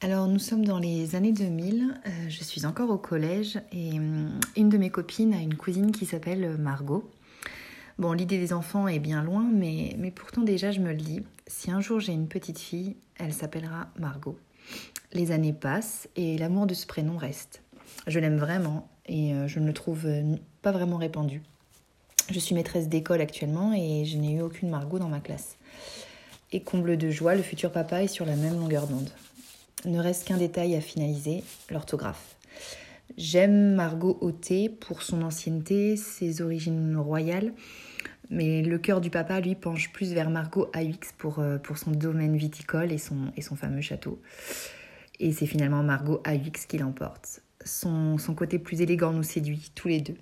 Alors nous sommes dans les années 2000, euh, je suis encore au collège et hum, une de mes copines a une cousine qui s'appelle Margot. Bon, l'idée des enfants est bien loin, mais, pourtant déjà je me le dis, si un jour j'ai une petite fille, elle s'appellera Margot. Les années passent et l'amour de ce prénom reste. Je l'aime vraiment et euh, je ne le trouve euh, pas vraiment répandu. Je suis maîtresse d'école actuellement et je n'ai eu aucune Margot dans ma classe. Et comble de joie, le futur papa est sur la même longueur d'onde. Ne reste qu'un détail à finaliser, l'orthographe. J'aime Margot Auté pour son ancienneté, ses origines royales, mais le cœur du papa, lui, penche plus vers Margot AX pour, euh, pour son domaine viticole et son, et son fameux château. Et c'est finalement Margot AX qui l'emporte. Son, son côté plus élégant nous séduit, tous les deux.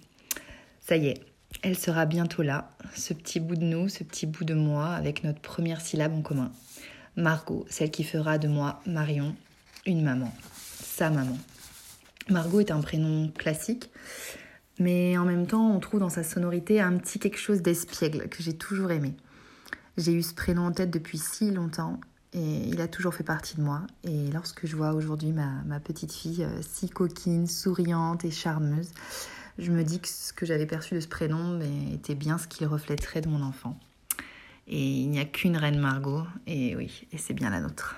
Ça y est, elle sera bientôt là, ce petit bout de nous, ce petit bout de moi, avec notre première syllabe en commun. Margot, celle qui fera de moi Marion, une maman, sa maman. Margot est un prénom classique, mais en même temps, on trouve dans sa sonorité un petit quelque chose d'espiègle que j'ai toujours aimé. J'ai eu ce prénom en tête depuis si longtemps et il a toujours fait partie de moi. Et lorsque je vois aujourd'hui ma, petite fille euh, si coquine, souriante et charmeuse, je me dis que ce que j'avais perçu de ce prénom était bien ce qu'il reflèterait de mon enfant. Et il n'y a qu'une reine Margot, et oui, et c'est bien la nôtre.